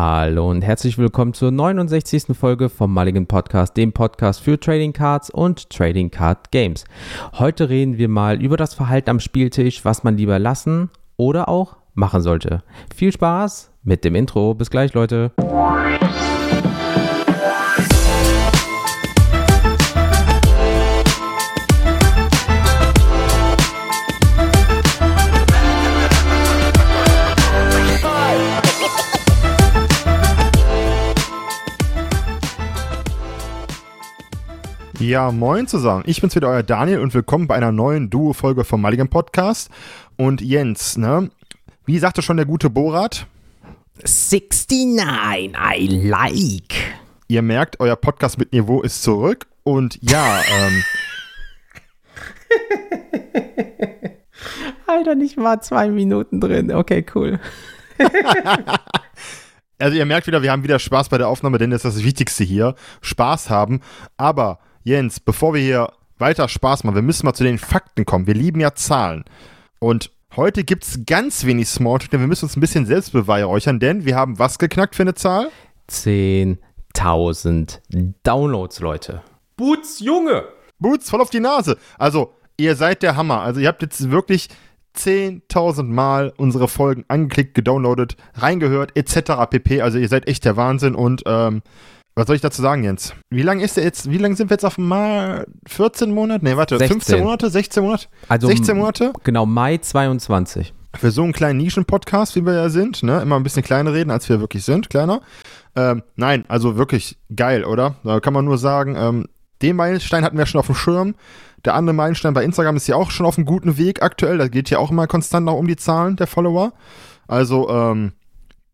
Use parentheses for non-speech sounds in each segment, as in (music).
Hallo und herzlich willkommen zur 69. Folge vom Mulligan Podcast, dem Podcast für Trading Cards und Trading Card Games. Heute reden wir mal über das Verhalten am Spieltisch, was man lieber lassen oder auch machen sollte. Viel Spaß mit dem Intro. Bis gleich, Leute. Ja, moin zusammen. Ich bin's wieder, euer Daniel und willkommen bei einer neuen Duo-Folge vom Mulligan Podcast. Und Jens, ne? Wie sagte schon der gute Borat? 69, I like. Ihr merkt, euer Podcast mit Niveau ist zurück. Und ja, (laughs) ähm. Alter, nicht mal zwei Minuten drin. Okay, cool. (laughs) also ihr merkt wieder, wir haben wieder Spaß bei der Aufnahme, denn das ist das Wichtigste hier. Spaß haben. Aber Jens, bevor wir hier weiter Spaß machen, wir müssen mal zu den Fakten kommen. Wir lieben ja Zahlen. Und heute gibt es ganz wenig Smalltalk, denn wir müssen uns ein bisschen selbst beweihräuchern, denn wir haben was geknackt für eine Zahl? 10.000 Downloads, Leute. Boots, Junge! Boots, voll auf die Nase. Also, ihr seid der Hammer. Also, ihr habt jetzt wirklich 10.000 Mal unsere Folgen angeklickt, gedownloadet, reingehört, etc. pp. Also, ihr seid echt der Wahnsinn und ähm, was soll ich dazu sagen, Jens? Wie lange ist der jetzt, wie lange sind wir jetzt auf dem Mar 14 Monate? Nee, warte, 16. 15 Monate, 16 Monate? Also 16 Monate? Genau, Mai 22. Für so einen kleinen Nischen-Podcast, wie wir ja sind, ne? Immer ein bisschen kleiner reden, als wir wirklich sind, kleiner. Ähm, nein, also wirklich geil, oder? Da kann man nur sagen, ähm, den Meilenstein hatten wir schon auf dem Schirm. Der andere Meilenstein bei Instagram ist ja auch schon auf einem guten Weg aktuell. Da geht ja auch immer konstant noch um die Zahlen der Follower. Also, ähm,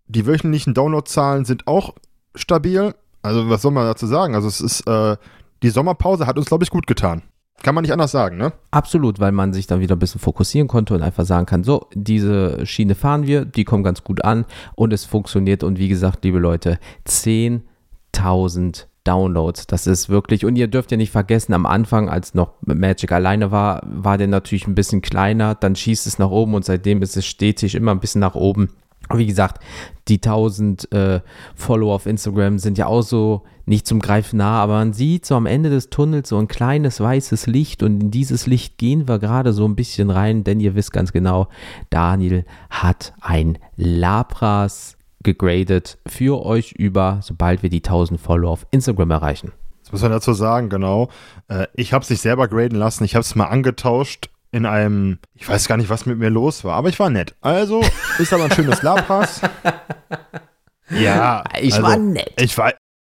die wöchentlichen Downloadzahlen sind auch stabil. Also, was soll man dazu sagen? Also, es ist, äh, die Sommerpause hat uns, glaube ich, gut getan. Kann man nicht anders sagen, ne? Absolut, weil man sich dann wieder ein bisschen fokussieren konnte und einfach sagen kann, so, diese Schiene fahren wir, die kommen ganz gut an und es funktioniert. Und wie gesagt, liebe Leute, 10.000 Downloads. Das ist wirklich, und ihr dürft ja nicht vergessen, am Anfang, als noch Magic alleine war, war der natürlich ein bisschen kleiner, dann schießt es nach oben und seitdem ist es stetig immer ein bisschen nach oben. Wie gesagt, die 1000 äh, Follower auf Instagram sind ja auch so nicht zum Greifen nah, aber man sieht so am Ende des Tunnels so ein kleines weißes Licht und in dieses Licht gehen wir gerade so ein bisschen rein, denn ihr wisst ganz genau, Daniel hat ein Lapras gegradet für euch über, sobald wir die 1000 Follower auf Instagram erreichen. Das muss man dazu sagen, genau. Äh, ich habe es nicht selber graden lassen, ich habe es mal angetauscht in einem, ich weiß gar nicht, was mit mir los war, aber ich war nett. Also ist aber ein schönes Labpass. (laughs) ja, ich also, war nett. Ich war,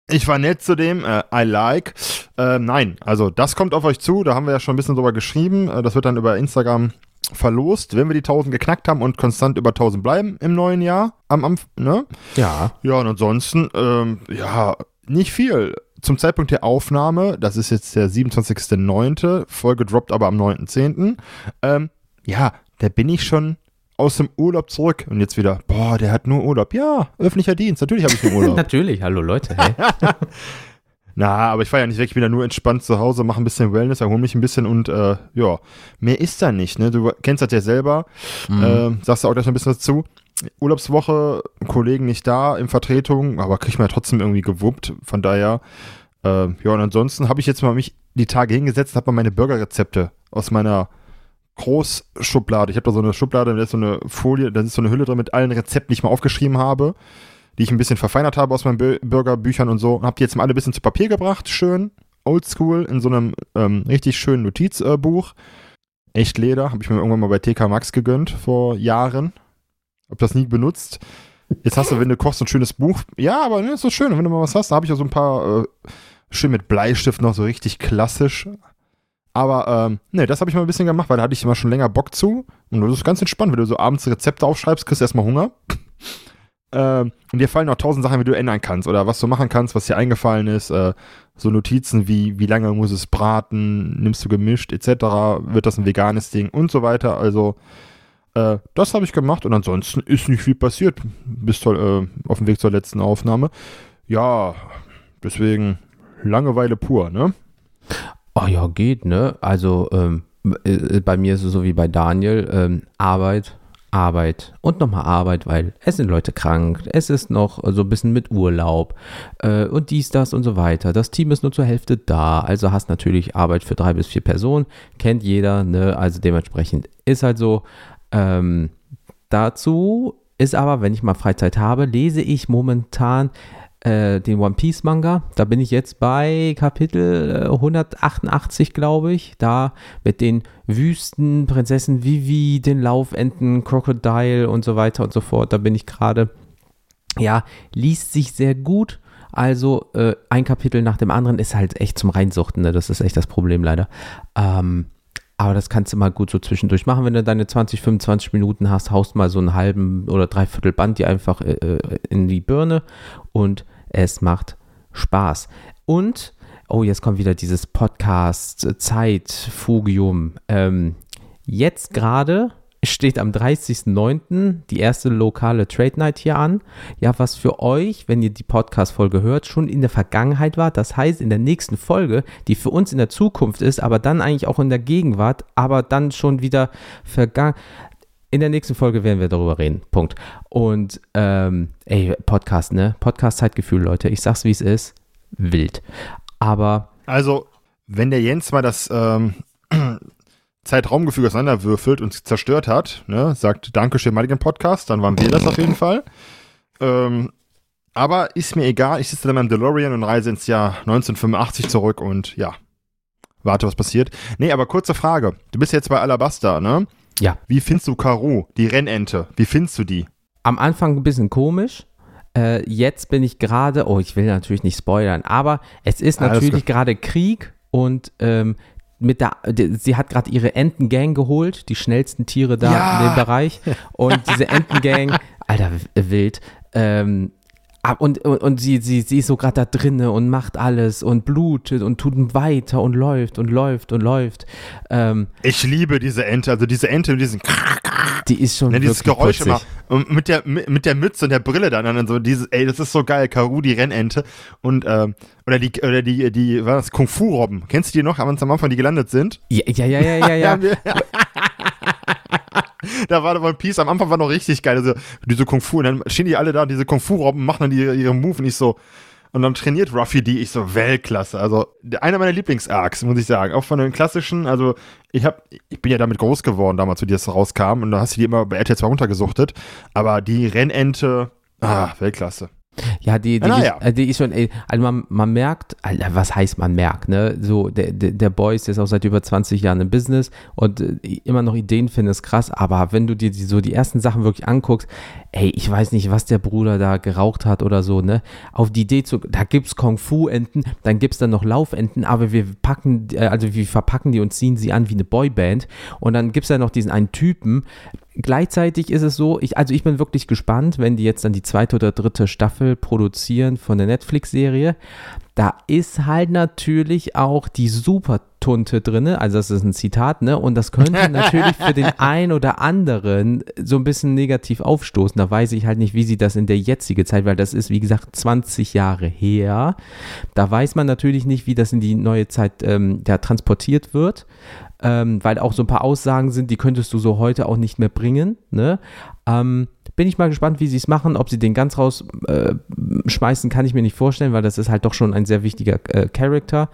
ich war nett zu dem, äh, I like. Äh, nein, also das kommt auf euch zu, da haben wir ja schon ein bisschen drüber geschrieben. Äh, das wird dann über Instagram verlost, wenn wir die 1000 geknackt haben und konstant über 1000 bleiben im neuen Jahr. Am, am ne? Ja. Ja, und ansonsten, ähm, ja, nicht viel zum Zeitpunkt der Aufnahme, das ist jetzt der 27.09., Folge droppt aber am 9.10., ähm, ja, da bin ich schon aus dem Urlaub zurück und jetzt wieder, boah, der hat nur Urlaub. Ja, öffentlicher Dienst, natürlich habe ich nur Urlaub. (laughs) natürlich, hallo Leute, hey. (laughs) Na, aber ich war ja nicht weg, ich bin ja nur entspannt zu Hause, mache ein bisschen Wellness, erhole mich ein bisschen und äh, ja, mehr ist da nicht, ne? Du kennst das ja selber, mhm. äh, sagst du auch gleich noch ein bisschen dazu. Urlaubswoche, Kollegen nicht da in Vertretung, aber krieg ich mir ja trotzdem irgendwie gewuppt. Von daher, äh, ja, und ansonsten habe ich jetzt mal mich die Tage hingesetzt und habe mal meine Burgerrezepte aus meiner Großschublade. Ich habe da so eine Schublade, da ist so eine Folie, da ist so eine Hülle drin mit allen Rezepten, die ich mal aufgeschrieben habe, die ich ein bisschen verfeinert habe aus meinen Burgerbüchern und so. Und habe die jetzt mal alle ein bisschen zu Papier gebracht, schön, oldschool, in so einem ähm, richtig schönen Notizbuch. Echt Leder, habe ich mir irgendwann mal bei TK Max gegönnt vor Jahren. Hab das nie benutzt. Jetzt hast du, wenn du kochst, ein schönes Buch. Ja, aber ne, ist so schön. Wenn du mal was hast, da habe ich auch so ein paar äh, schön mit Bleistift noch so richtig klassisch. Aber ähm, ne, das habe ich mal ein bisschen gemacht, weil da hatte ich immer schon länger Bock zu. Und das ist ganz entspannt, wenn du so abends Rezepte aufschreibst, kriegst du erstmal Hunger. (laughs) ähm, und dir fallen noch tausend Sachen, wie du ändern kannst oder was du machen kannst, was dir eingefallen ist. Äh, so Notizen wie, wie lange muss es braten, nimmst du gemischt, etc. Wird das ein veganes Ding und so weiter. Also äh, das habe ich gemacht und ansonsten ist nicht viel passiert bis zur, äh, auf dem Weg zur letzten Aufnahme. Ja, deswegen Langeweile pur, ne? Oh ja, geht, ne? Also ähm, äh, bei mir ist es so wie bei Daniel, ähm, Arbeit, Arbeit und nochmal Arbeit, weil es sind Leute krank, es ist noch so ein bisschen mit Urlaub äh, und dies, das und so weiter. Das Team ist nur zur Hälfte da, also hast natürlich Arbeit für drei bis vier Personen, kennt jeder, ne? Also dementsprechend ist halt so. Ähm, dazu ist aber, wenn ich mal Freizeit habe, lese ich momentan äh, den One Piece Manga. Da bin ich jetzt bei Kapitel 188, äh, glaube ich. Da mit den Wüsten, Prinzessin Vivi, den Laufenten, Crocodile und so weiter und so fort. Da bin ich gerade. Ja, liest sich sehr gut. Also äh, ein Kapitel nach dem anderen ist halt echt zum Reinsuchten. Ne? Das ist echt das Problem leider. Ähm, aber das kannst du mal gut so zwischendurch machen, wenn du deine 20, 25 Minuten hast, haust mal so einen halben oder dreiviertel Band dir einfach äh, äh, in die Birne und es macht Spaß. Und, oh, jetzt kommt wieder dieses Podcast-Zeit-Fugium. Ähm, jetzt gerade steht am 30.09. die erste lokale Trade Night hier an. Ja, was für euch, wenn ihr die Podcast-Folge hört, schon in der Vergangenheit war. Das heißt, in der nächsten Folge, die für uns in der Zukunft ist, aber dann eigentlich auch in der Gegenwart, aber dann schon wieder vergangen. In der nächsten Folge werden wir darüber reden. Punkt. Und, ähm, ey, Podcast, ne? Podcast-Zeitgefühl, Leute. Ich sag's, wie es ist. Wild. Aber. Also, wenn der Jens mal das, ähm, Zeitraumgefüge auseinanderwürfelt und zerstört hat, ne, sagt Dankeschön, Madigan Podcast, dann waren wir das auf jeden Fall. Ähm, aber ist mir egal, ich sitze dann beim DeLorean und reise ins Jahr 1985 zurück und ja, warte, was passiert. Nee, aber kurze Frage. Du bist jetzt bei Alabasta, ne? Ja. Wie findest du Caro, die Rennente? Wie findest du die? Am Anfang ein bisschen komisch. Äh, jetzt bin ich gerade, oh, ich will natürlich nicht spoilern, aber es ist natürlich gerade Krieg und ähm, mit der, sie hat gerade ihre Entengang geholt, die schnellsten Tiere da ja. in dem Bereich. Und (laughs) diese Entengang, alter, wild. Ähm, und, und, und sie, sie, sie ist so gerade da drinne und macht alles und blutet und tut weiter und läuft und läuft und läuft. Ähm, ich liebe diese Ente, also diese Ente mit diesen die ist schon ja, dieses Geräusch immer. Und mit der, mit, der Mütze und der Brille dann, dann so dieses, ey, das ist so geil, Karu, die Rennente. Und, ähm, oder die, oder die, die, was das, Kung-Fu-Robben. Kennst du die noch, als am Anfang die gelandet sind? Ja, ja, ja, ja, ja. ja. (laughs) da war der One Piece, am Anfang war noch richtig geil, also, diese Kung-Fu, und dann stehen die alle da, diese Kung-Fu-Robben, machen dann ihre, ihre Move und ich so, und dann trainiert Ruffy die, ich so, Weltklasse. Also einer meiner Lieblings-Arcs, muss ich sagen. Auch von den klassischen, also ich hab, ich bin ja damit groß geworden damals, wie das rauskam. Und da hast du die immer bei RTL 2 runtergesuchtet. Aber die Rennente, ah, Weltklasse. Ja, die, die, ja, ist, ja. die ist schon, also man, man merkt, was heißt man merkt, ne? So, der, der, der Boy ist jetzt auch seit über 20 Jahren im Business und äh, immer noch Ideen finden, ist krass, aber wenn du dir die, so die ersten Sachen wirklich anguckst, ey, ich weiß nicht, was der Bruder da geraucht hat oder so, ne? Auf die Idee zu, da gibt's Kung-Fu-Enten, dann gibt's dann noch Laufenten, aber wir packen, äh, also wir verpacken die und ziehen sie an wie eine Boyband und dann gibt's ja noch diesen einen Typen, gleichzeitig ist es so, ich, also ich bin wirklich gespannt, wenn die jetzt dann die zweite oder dritte Staffel produzieren von der Netflix-Serie. Da ist halt natürlich auch die Supertunte drin, also das ist ein Zitat, ne? Und das könnte (laughs) natürlich für den einen oder anderen so ein bisschen negativ aufstoßen. Da weiß ich halt nicht, wie sie das in der jetzigen Zeit, weil das ist, wie gesagt, 20 Jahre her. Da weiß man natürlich nicht, wie das in die neue Zeit ähm, ja, transportiert wird ähm, weil auch so ein paar Aussagen sind, die könntest du so heute auch nicht mehr bringen. Ne? Ähm, bin ich mal gespannt, wie sie es machen. Ob sie den ganz rausschmeißen, äh, kann ich mir nicht vorstellen, weil das ist halt doch schon ein sehr wichtiger äh, Charakter.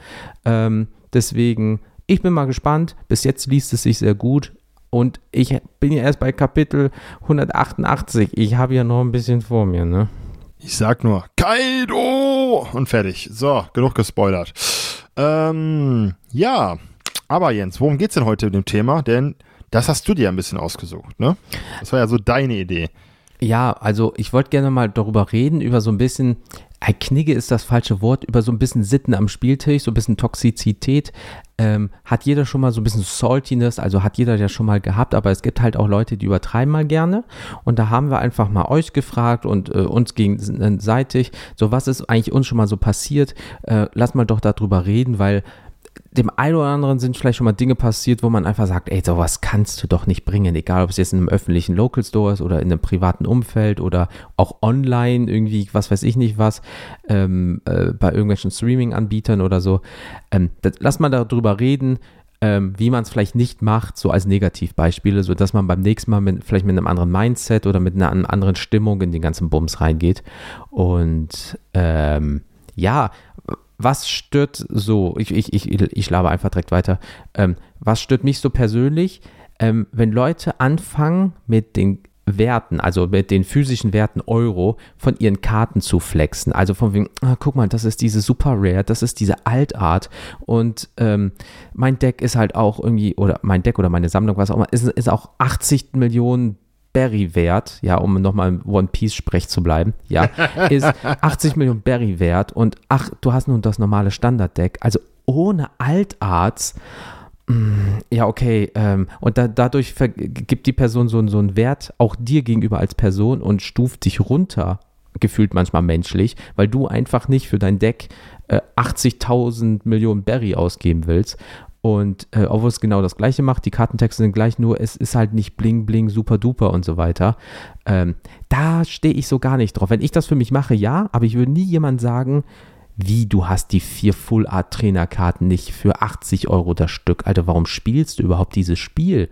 Ähm, deswegen, ich bin mal gespannt. Bis jetzt liest es sich sehr gut. Und ich bin ja erst bei Kapitel 188. Ich habe ja noch ein bisschen vor mir, ne? Ich sag nur Kaido und fertig. So, genug gespoilert. Ähm, ja, aber Jens, worum geht es denn heute in dem Thema? Denn das hast du dir ein bisschen ausgesucht, ne? Das war ja so deine Idee. Ja, also ich wollte gerne mal darüber reden, über so ein bisschen, Knigge ist das falsche Wort, über so ein bisschen Sitten am Spieltisch, so ein bisschen Toxizität. Ähm, hat jeder schon mal so ein bisschen Saltiness, also hat jeder ja schon mal gehabt, aber es gibt halt auch Leute, die übertreiben mal gerne. Und da haben wir einfach mal euch gefragt und äh, uns gegenseitig, so was ist eigentlich uns schon mal so passiert? Äh, lass mal doch darüber reden, weil dem einen oder anderen sind vielleicht schon mal Dinge passiert, wo man einfach sagt, ey, sowas kannst du doch nicht bringen, egal ob es jetzt in einem öffentlichen Local Store ist oder in einem privaten Umfeld oder auch online irgendwie, was weiß ich nicht was, ähm, äh, bei irgendwelchen Streaming-Anbietern oder so. Ähm, das, lass mal darüber reden, ähm, wie man es vielleicht nicht macht, so als Negativbeispiele, sodass man beim nächsten Mal mit, vielleicht mit einem anderen Mindset oder mit einer anderen Stimmung in den ganzen Bums reingeht. Und ähm, ja, was stört so, ich, ich, ich, ich laber einfach direkt weiter, ähm, was stört mich so persönlich, ähm, wenn Leute anfangen mit den Werten, also mit den physischen Werten Euro von ihren Karten zu flexen. Also von wegen, ah, guck mal, das ist diese Super Rare, das ist diese Altart und ähm, mein Deck ist halt auch irgendwie, oder mein Deck oder meine Sammlung, was auch immer, ist, ist auch 80 Millionen Berry wert, ja, um nochmal im One Piece Sprech zu bleiben, ja, (laughs) ist 80 Millionen Berry wert und ach, du hast nun das normale Standarddeck, also ohne Altarts ja, okay. Ähm, und da, dadurch gibt die Person so, so einen Wert auch dir gegenüber als Person und stuft dich runter, gefühlt manchmal menschlich, weil du einfach nicht für dein Deck äh, 80.000 Millionen Berry ausgeben willst. Und äh, obwohl es genau das gleiche macht, die Kartentexte sind gleich, nur es ist halt nicht bling bling, super duper und so weiter. Ähm, da stehe ich so gar nicht drauf. Wenn ich das für mich mache, ja, aber ich würde nie jemand sagen, wie, du hast die vier Full-Art-Trainerkarten nicht für 80 Euro das Stück? Alter, warum spielst du überhaupt dieses Spiel?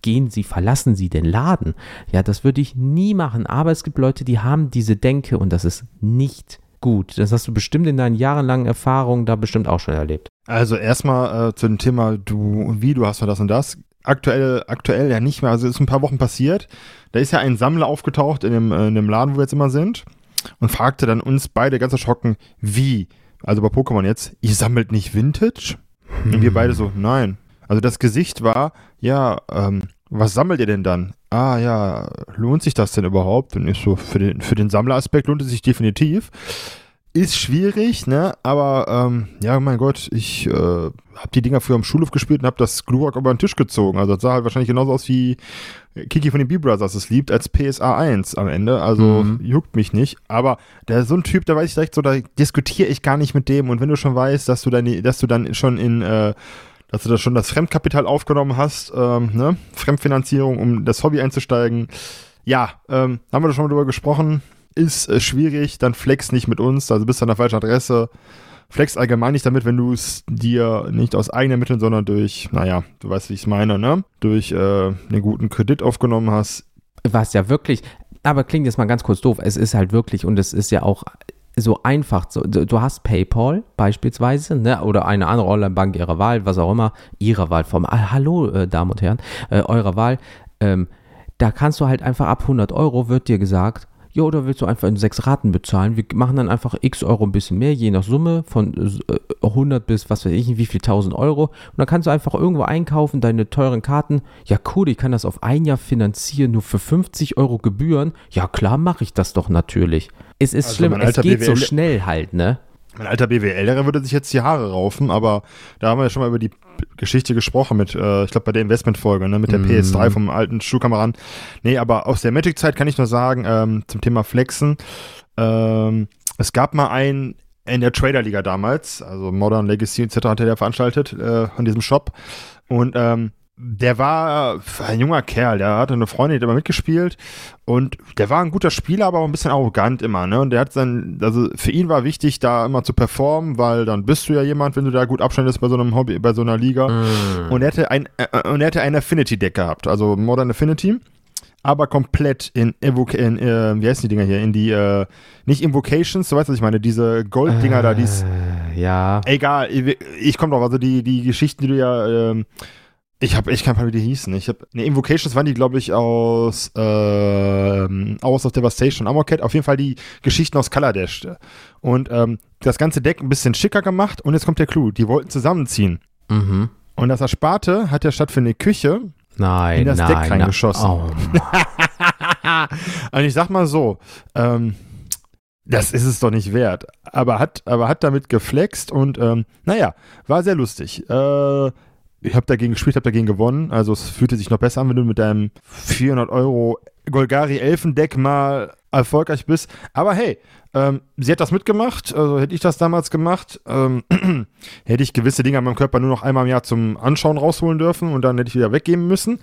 Gehen sie, verlassen sie den Laden? Ja, das würde ich nie machen. Aber es gibt Leute, die haben diese Denke und das ist nicht gut. Das hast du bestimmt in deinen jahrelangen Erfahrungen da bestimmt auch schon erlebt. Also erstmal äh, zu dem Thema, du, wie, du hast mal das und das. Aktuell, aktuell ja nicht mehr, also ist ein paar Wochen passiert. Da ist ja ein Sammler aufgetaucht in dem, äh, in dem Laden, wo wir jetzt immer sind und fragte dann uns beide ganz erschrocken, wie? Also bei Pokémon jetzt, ihr sammelt nicht Vintage? Hm. Und wir beide so, nein. Also das Gesicht war, ja, ähm, was sammelt ihr denn dann? Ah ja, lohnt sich das denn überhaupt? Und ich so, für den, für den Sammleraspekt lohnt es sich definitiv. Ist schwierig, ne? Aber ähm, ja, mein Gott, ich äh, habe die Dinger früher am Schulhof gespielt und habe das Glurak über den Tisch gezogen. Also das sah halt wahrscheinlich genauso aus wie Kiki von den B-Brothers es liebt, als PSA 1 am Ende. Also mhm. juckt mich nicht. Aber der ist so ein Typ, da weiß ich direkt so, da diskutiere ich gar nicht mit dem. Und wenn du schon weißt, dass du deine, dass du dann schon in äh, dass du da schon das Fremdkapital aufgenommen hast, ähm, ne? Fremdfinanzierung, um das Hobby einzusteigen. Ja, ähm, haben wir da schon mal drüber gesprochen ist äh, schwierig, dann flex nicht mit uns, also bist du an der falschen Adresse. Flex allgemein nicht damit, wenn du es dir nicht aus eigenen Mitteln, sondern durch, naja, du weißt, wie ich es meine, ne? Durch äh, einen guten Kredit aufgenommen hast. Was ja wirklich, aber klingt jetzt mal ganz kurz doof, es ist halt wirklich und es ist ja auch so einfach. So, du hast PayPal beispielsweise, ne, oder eine andere Online-Bank ihrer Wahl, was auch immer, ihrer Wahl vom, ah, hallo, äh, Damen und Herren, äh, eurer Wahl. Ähm, da kannst du halt einfach ab 100 Euro, wird dir gesagt, ja, oder willst du einfach in sechs Raten bezahlen? Wir machen dann einfach x Euro ein bisschen mehr, je nach Summe von äh, 100 bis was weiß ich, wie viel 1000 Euro. Und dann kannst du einfach irgendwo einkaufen, deine teuren Karten. Ja, cool, ich kann das auf ein Jahr finanzieren, nur für 50 Euro Gebühren. Ja, klar, mache ich das doch natürlich. Es ist also schlimm, es geht BWL so schnell halt, ne? Mein alter BWLer würde sich jetzt die Haare raufen, aber da haben wir ja schon mal über die Geschichte gesprochen mit, äh, ich glaube bei der Investmentfolge, ne, mit der mm. PS3 vom alten Schuhkameraden. Nee, aber aus der Magic-Zeit kann ich nur sagen, ähm, zum Thema Flexen, ähm, es gab mal einen in der Trader-Liga damals, also Modern Legacy etc. hat er ja veranstaltet äh, an diesem Shop und ähm, der war ein junger Kerl, der hatte eine Freundin, die hat immer mitgespielt und der war ein guter Spieler, aber auch ein bisschen arrogant immer, ne? Und der hat dann, also für ihn war wichtig, da immer zu performen, weil dann bist du ja jemand, wenn du da gut abschneidest bei so einem Hobby, bei so einer Liga. Mm. Und er hatte ein, äh, und er hatte ein Affinity-Deck gehabt, also Modern Affinity aber komplett in, Evoc in äh, wie heißen die Dinger hier, in die, äh, nicht Invocations, du weißt, was ich meine, diese Golddinger äh, da, die Ja. Egal, ich, ich komme drauf, also die, die Geschichten, die du ja, ähm, ich habe echt kein paar, wie die hießen. Ich habe ne Invocations waren die, glaube ich, aus äh, aus of Devastation, Amorcat. Auf jeden Fall die Geschichten aus Kaladesh. Und ähm, das ganze Deck ein bisschen schicker gemacht. Und jetzt kommt der Clou: Die wollten zusammenziehen. Mhm. Und das Ersparte hat ja statt für eine Küche nein, in das nein, Deck reingeschossen. Oh. (laughs) und ich sag mal so: ähm, das ist es doch nicht wert. Aber hat, aber hat damit geflext und ähm, naja, war sehr lustig. Äh, ich habe dagegen gespielt, habe dagegen gewonnen. Also es fühlte sich noch besser an, wenn du mit deinem 400 Euro Golgari Elfendeck mal erfolgreich bist. Aber hey, ähm, sie hat das mitgemacht. Also hätte ich das damals gemacht, ähm, (clears throat) hätte ich gewisse Dinge an meinem Körper nur noch einmal im Jahr zum Anschauen rausholen dürfen und dann hätte ich wieder weggeben müssen.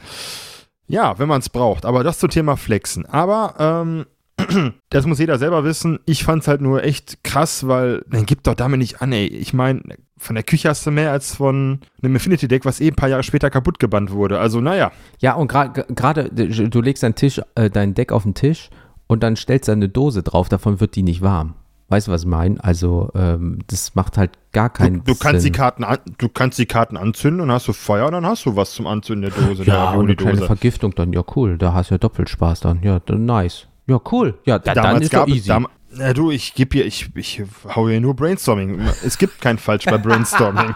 Ja, wenn man es braucht. Aber das zum Thema Flexen. Aber ähm, (clears throat) das muss jeder selber wissen. Ich fand es halt nur echt krass, weil dann gibt doch damit nicht an, ey. Ich meine, von der Küche hast du mehr als von einem Infinity Deck, was eh ein paar Jahre später kaputt gebannt wurde. Also, naja. Ja, und gerade, du legst dein Tisch, äh, dein Deck auf den Tisch und dann stellst du eine Dose drauf, davon wird die nicht warm. Weißt du, was ich meine? Also, ähm, das macht halt gar keinen du, du kannst Sinn. Die Karten an, du kannst die Karten anzünden und hast du Feuer und dann hast du was zum Anzünden der Dose. Ja, und eine kleine Vergiftung dann. Ja, cool. Da hast du ja doppelt Spaß dann. Ja, dann nice. Ja, cool. Ja, da, dann ist gab, easy. Dam na du, ich gebe hier, ich, ich hau hier nur Brainstorming. Es gibt kein Falsch bei Brainstorming. (laughs)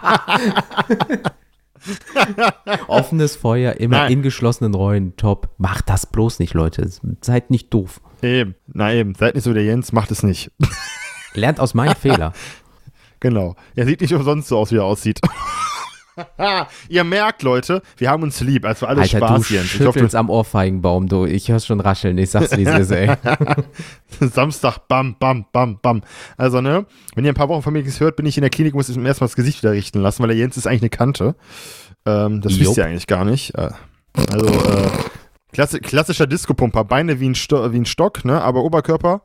Offenes Feuer, immer Nein. in geschlossenen Räumen, top. Macht das bloß nicht, Leute. Seid nicht doof. Eben, na eben, seid nicht so der Jens, macht es nicht. Lernt aus meinen (laughs) Fehlern. Genau. Er sieht nicht umsonst so aus, wie er aussieht. (laughs) Ihr merkt, Leute, wir haben uns lieb. Also alles Alter, Spaß, du Jens. schüttelst am Ohrfeigenbaum, du. Ich hör's schon rascheln. Ich sag's, wie es ist, ey. (laughs) Samstag, bam, bam, bam, bam. Also, ne, wenn ihr ein paar Wochen von mir nichts hört, bin ich in der Klinik, muss ich mir erstmal das Gesicht wieder richten lassen, weil der Jens ist eigentlich eine Kante. Ähm, das Jop. wisst ihr eigentlich gar nicht. Äh, also, äh, klassi klassischer Disco-Pumper. Beine wie ein, Sto wie ein Stock, ne, aber Oberkörper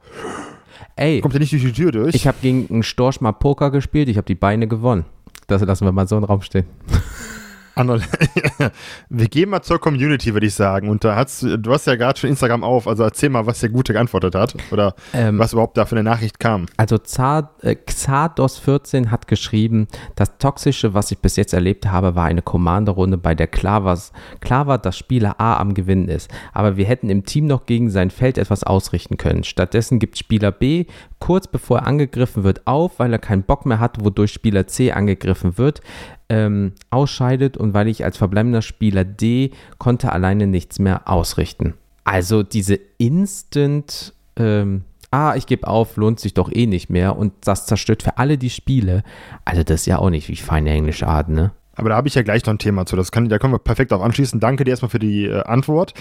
Ey, kommt ja nicht durch die Tür durch. Ich habe gegen einen Storch mal Poker gespielt, ich habe die Beine gewonnen. Das lassen wir mal so im Raum stehen. (laughs) (laughs) wir gehen mal zur Community, würde ich sagen. Und da hast du hast ja gerade schon Instagram auf, also erzähl mal, was der Gute geantwortet hat oder ähm, was überhaupt da für eine Nachricht kam. Also äh, Xardos14 hat geschrieben, das Toxische, was ich bis jetzt erlebt habe, war eine Commander-Runde, bei der klar, was, klar war, dass Spieler A am Gewinnen ist. Aber wir hätten im Team noch gegen sein Feld etwas ausrichten können. Stattdessen gibt Spieler B kurz bevor er angegriffen wird auf, weil er keinen Bock mehr hat, wodurch Spieler C angegriffen wird ähm, ausscheidet und weil ich als verbleibender Spieler D konnte alleine nichts mehr ausrichten. Also diese Instant, ähm, ah, ich gebe auf, lohnt sich doch eh nicht mehr und das zerstört für alle die Spiele. Also das ist ja auch nicht wie feine englische Art, ne? Aber da habe ich ja gleich noch ein Thema zu. Das kann, da können wir perfekt auf anschließen. Danke dir erstmal für die äh, Antwort.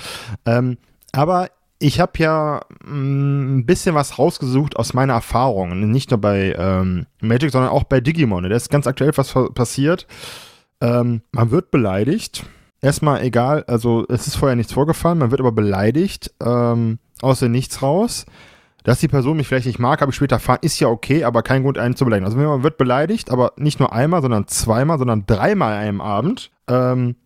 Ähm, aber ich habe ja mm, ein bisschen was rausgesucht aus meiner Erfahrung. Nicht nur bei ähm, Magic, sondern auch bei Digimon. Da ist ganz aktuell was passiert. Ähm, man wird beleidigt. Erstmal egal, also es ist vorher nichts vorgefallen, man wird aber beleidigt, ähm, aus dem Nichts raus. Dass die Person mich vielleicht nicht mag, habe ich später erfahren, ist ja okay, aber kein Grund, einen zu beleidigen. Also man wird beleidigt, aber nicht nur einmal, sondern zweimal, sondern dreimal einem Abend. Ähm,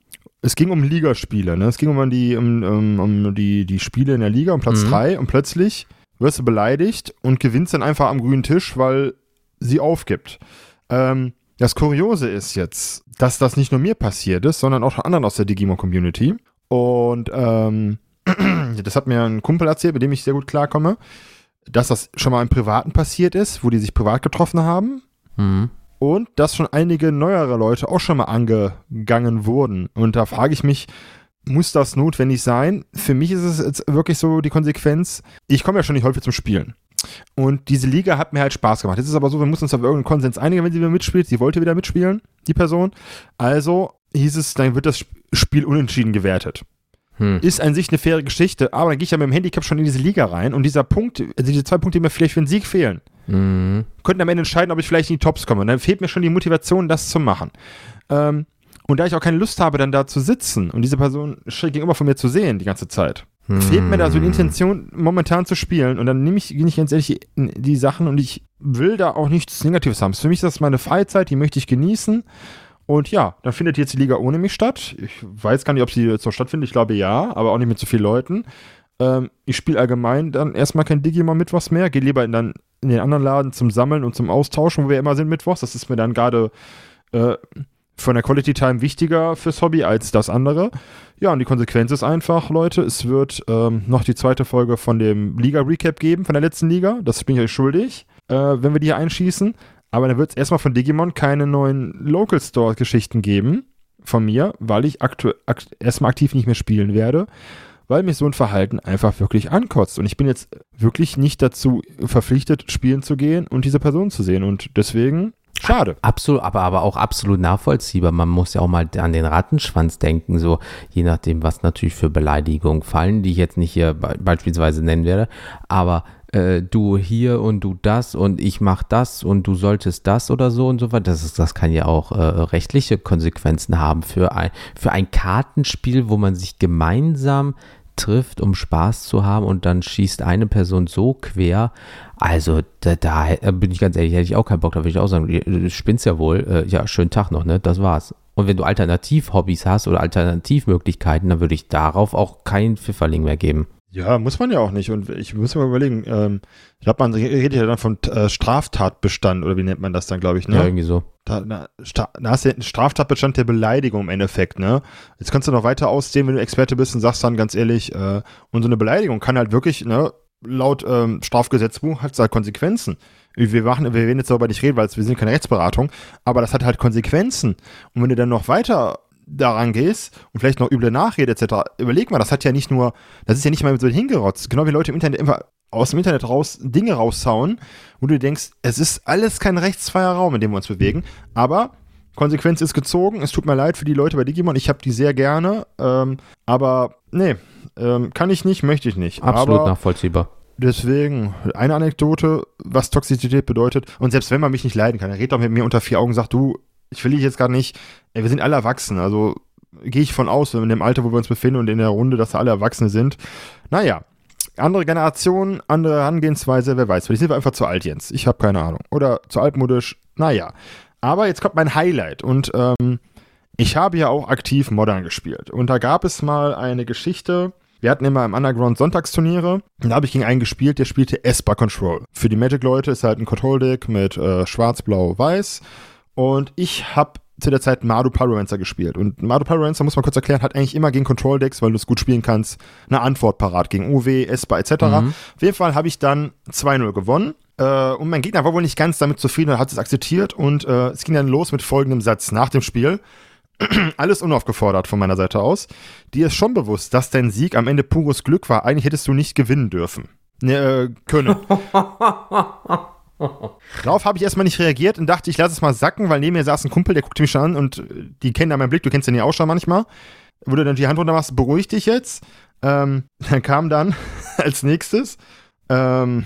es ging um Ligaspiele, ne? Es ging um die, um, um, um die, die Spiele in der Liga, um Platz 3 mhm. und plötzlich wirst du beleidigt und gewinnst dann einfach am grünen Tisch, weil sie aufgibt. Ähm, das Kuriose ist jetzt, dass das nicht nur mir passiert ist, sondern auch anderen aus der Digimon-Community. Und ähm, (clears throat) das hat mir ein Kumpel erzählt, mit dem ich sehr gut klarkomme, dass das schon mal im Privaten passiert ist, wo die sich privat getroffen haben. Mhm und dass schon einige neuere Leute auch schon mal angegangen wurden. Und da frage ich mich, muss das notwendig sein? Für mich ist es jetzt wirklich so die Konsequenz, ich komme ja schon nicht häufig zum Spielen. Und diese Liga hat mir halt Spaß gemacht. Jetzt ist aber so, wir müssen uns auf irgendeinen Konsens einigen, wenn sie wieder mitspielt. Sie wollte wieder mitspielen, die Person. Also hieß es, dann wird das Spiel unentschieden gewertet. Hm. Ist an sich eine faire Geschichte, aber dann gehe ich ja mit dem Handicap schon in diese Liga rein und dieser Punkt, also diese zwei Punkte, die mir vielleicht für einen Sieg fehlen, mhm. könnten am Ende entscheiden, ob ich vielleicht in die Tops komme. Und dann fehlt mir schon die Motivation, das zu machen. Ähm, und da ich auch keine Lust habe, dann da zu sitzen und diese Person schräg gegenüber von mir zu sehen die ganze Zeit, hm. fehlt mir da so die Intention, momentan zu spielen. Und dann nehme ich, ich ganz ehrlich die Sachen und ich will da auch nichts Negatives haben. Für mich ist das meine Freizeit, die möchte ich genießen. Und ja, dann findet jetzt die Liga ohne mich statt. Ich weiß gar nicht, ob sie jetzt noch stattfindet. Ich glaube ja, aber auch nicht mit so vielen Leuten. Ähm, ich spiele allgemein dann erstmal kein Digimon Mittwochs mehr. Gehe lieber in, dann in den anderen Laden zum Sammeln und zum Austauschen, wo wir immer sind Mittwochs. Das ist mir dann gerade äh, von der Quality Time wichtiger fürs Hobby als das andere. Ja, und die Konsequenz ist einfach, Leute, es wird ähm, noch die zweite Folge von dem Liga-Recap geben, von der letzten Liga. Das bin ich euch schuldig, äh, wenn wir die hier einschießen. Aber dann wird es erstmal von Digimon keine neuen Local Store-Geschichten geben von mir, weil ich aktuell akt erstmal aktiv nicht mehr spielen werde, weil mich so ein Verhalten einfach wirklich ankotzt. Und ich bin jetzt wirklich nicht dazu verpflichtet, spielen zu gehen und diese Person zu sehen. Und deswegen Schade. Absolut, aber, aber auch absolut nachvollziehbar. Man muss ja auch mal an den Rattenschwanz denken, so je nachdem, was natürlich für Beleidigungen fallen, die ich jetzt nicht hier beispielsweise nennen werde. Aber äh, du hier und du das und ich mach das und du solltest das oder so und so weiter. Das, ist, das kann ja auch äh, rechtliche Konsequenzen haben für ein, für ein Kartenspiel, wo man sich gemeinsam trifft, um Spaß zu haben und dann schießt eine Person so quer. Also da, da bin ich ganz ehrlich, hätte ich auch keinen Bock, da würde ich auch sagen, du spinnst ja wohl, äh, ja, schönen Tag noch, ne? Das war's. Und wenn du Alternativ-Hobbys hast oder Alternativmöglichkeiten, dann würde ich darauf auch keinen Pfifferling mehr geben. Ja, muss man ja auch nicht. Und ich muss mir überlegen, ähm, ich glaube, man redet ja dann von äh, Straftatbestand oder wie nennt man das dann, glaube ich, ne? Ja, irgendwie so. Da, na, da hast du einen Straftatbestand der Beleidigung im Endeffekt, ne? Jetzt kannst du noch weiter ausdehnen, wenn du Experte bist und sagst dann ganz ehrlich, äh, und so eine Beleidigung kann halt wirklich, ne, laut ähm, Strafgesetzbuch hat es halt Konsequenzen. Wir, machen, wir werden jetzt darüber nicht reden, weil wir sind keine Rechtsberatung, aber das hat halt Konsequenzen. Und wenn du dann noch weiter daran gehst und vielleicht noch üble Nachrede etc., überleg mal, das hat ja nicht nur, das ist ja nicht mal so hingerotzt. Genau wie Leute im Internet immer aus dem Internet raus Dinge raushauen, wo du denkst, es ist alles kein rechtsfreier Raum, in dem wir uns bewegen, aber Konsequenz ist gezogen. Es tut mir leid für die Leute bei Digimon. Ich habe die sehr gerne. Ähm, aber nee, ähm, kann ich nicht, möchte ich nicht. Absolut aber nachvollziehbar. Deswegen, eine Anekdote, was Toxizität bedeutet. Und selbst wenn man mich nicht leiden kann, er redet doch mit mir unter vier Augen, sagt du, ich will dich jetzt gar nicht, wir sind alle erwachsen, also gehe ich von aus, in dem Alter, wo wir uns befinden und in der Runde, dass alle Erwachsene sind. Naja, andere Generation, andere Herangehensweise, wer weiß. Vielleicht sind wir einfach zu alt, Jens. Ich habe keine Ahnung. Oder zu altmodisch, naja. Aber jetzt kommt mein Highlight und ähm, ich habe ja auch aktiv Modern gespielt. Und da gab es mal eine Geschichte, wir hatten immer im Underground Sonntagsturniere. Und da habe ich gegen einen gespielt, der spielte Esper Control. Für die Magic-Leute ist halt ein Control-Deck mit äh, Schwarz, Blau, Weiß. Und ich habe zu der Zeit Mardu Pyromancer gespielt. Und Mardu Pyromancer, muss man kurz erklären, hat eigentlich immer gegen Control-Decks, weil du es gut spielen kannst, eine Antwort parat gegen UW, Esper etc. Mhm. Auf jeden Fall habe ich dann 2-0 gewonnen. Äh, und mein Gegner war wohl nicht ganz damit zufrieden, er hat es akzeptiert. Und äh, es ging dann los mit folgendem Satz nach dem Spiel. (clears throat) Alles unaufgefordert von meiner Seite aus. Dir ist schon bewusst, dass dein Sieg am Ende pures Glück war. Eigentlich hättest du nicht gewinnen dürfen. Ne, äh, können. (laughs) Darauf habe ich erstmal nicht reagiert und dachte, ich lasse es mal sacken, weil neben mir saß ein Kumpel, der guckte mich schon an und äh, die kennen da meinen Blick, du kennst den ja auch schon manchmal. Wo du dann die Hand runter machst, beruhig dich jetzt. Ähm, (laughs) dann kam dann (laughs) als nächstes, ähm,